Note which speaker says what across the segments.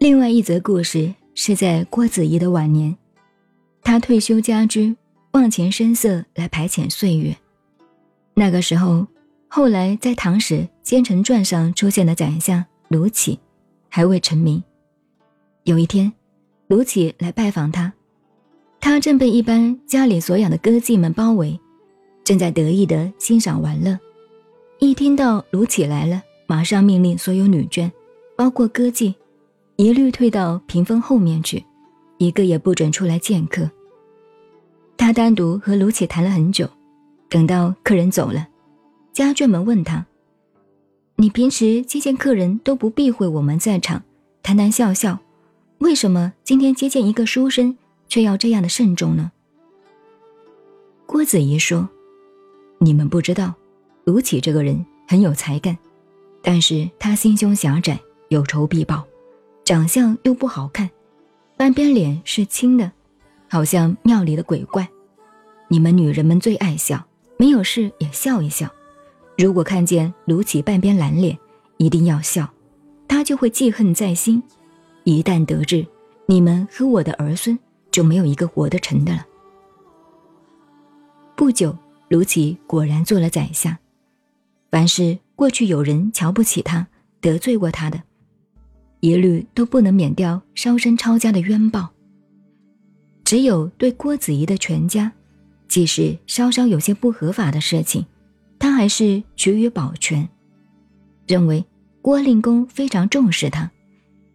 Speaker 1: 另外一则故事是在郭子仪的晚年，他退休家居，忘情声色来排遣岁月。那个时候，后来在《唐史奸臣传》上出现的宰相卢杞，还未成名。有一天，卢杞来拜访他，他正被一班家里所养的歌妓们包围，正在得意地欣赏玩乐。一听到卢杞来了，马上命令所有女眷，包括歌妓。一律退到屏风后面去，一个也不准出来见客。他单独和卢启谈了很久，等到客人走了，家眷们问他：“你平时接见客人都不避讳我们在场，谈谈笑笑，为什么今天接见一个书生却要这样的慎重呢？”郭子仪说：“你们不知道，卢启这个人很有才干，但是他心胸狭窄，有仇必报。”长相又不好看，半边脸是青的，好像庙里的鬼怪。你们女人们最爱笑，没有事也笑一笑。如果看见卢杞半边蓝脸，一定要笑，他就会记恨在心。一旦得志，你们和我的儿孙就没有一个活得成的了。不久，卢杞果然做了宰相。凡是过去有人瞧不起他、得罪过他的。一律都不能免掉烧身抄家的冤报。只有对郭子仪的全家，即使稍稍有些不合法的事情，他还是取予保全，认为郭令公非常重视他，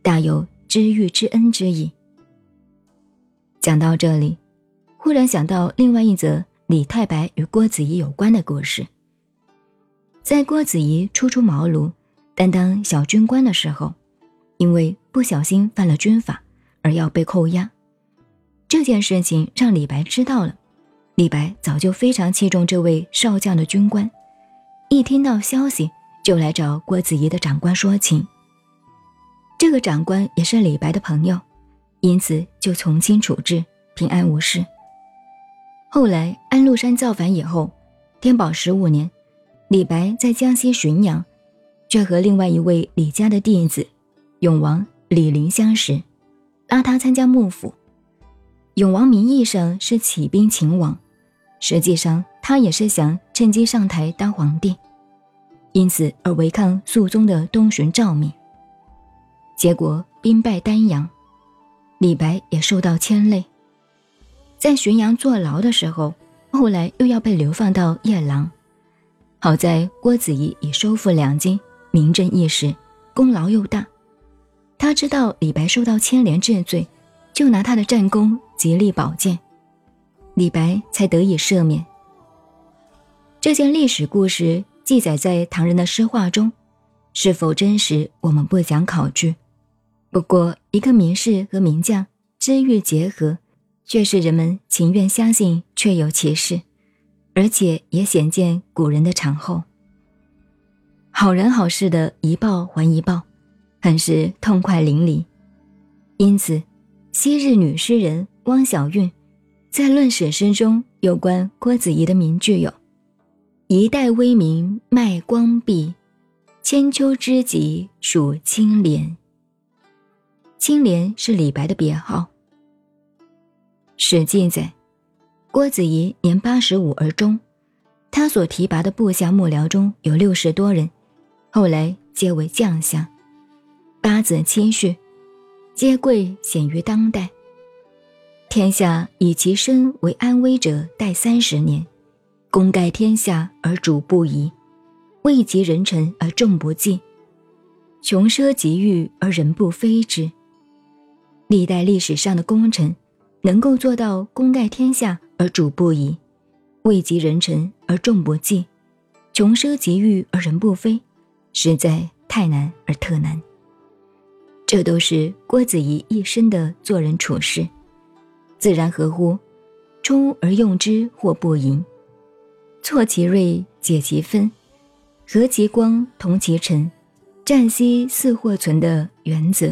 Speaker 1: 大有知遇之恩之意。讲到这里，忽然想到另外一则李太白与郭子仪有关的故事。在郭子仪初出茅庐，担当小军官的时候。因为不小心犯了军法，而要被扣押，这件事情让李白知道了。李白早就非常器重这位少将的军官，一听到消息就来找郭子仪的长官说情。这个长官也是李白的朋友，因此就从轻处置，平安无事。后来安禄山造反以后，天宝十五年，李白在江西浔阳，却和另外一位李家的弟子。永王李陵相识，拉他参加幕府。永王名义上是起兵秦王，实际上他也是想趁机上台当皇帝，因此而违抗肃宗的东巡诏命。结果兵败丹阳，李白也受到牵累，在浔阳坐牢的时候，后来又要被流放到夜郎。好在郭子仪已收复两京，名震一时，功劳又大。他知道李白受到牵连治罪，就拿他的战功极力保荐，李白才得以赦免。这件历史故事记载在唐人的诗画中，是否真实，我们不讲考据。不过，一个名士和名将知遇结合，却是人们情愿相信确有其事，而且也显见古人的长厚。好人好事的一报还一报。很是痛快淋漓，因此，昔日女诗人汪小韵在论史诗中有关郭子仪的名句有：“一代威名卖光弼，千秋之极属青莲。”青莲是李白的别号。史记载，郭子仪年八十五而终，他所提拔的部下幕僚中有六十多人，后来皆为将相。八子七婿，皆贵显于当代。天下以其身为安危者，待三十年，功盖天下而主不疑，位极人臣而众不忌，穷奢极欲而人不非之。历代历史上的功臣，能够做到功盖天下而主不疑，位极人臣而众不忌，穷奢极欲而人不非，实在太难而特难。这都是郭子仪一生的做人处事，自然合乎“充而用之，或不盈；错其锐，解其分；和其光，同其尘，占兮似或存”的原则。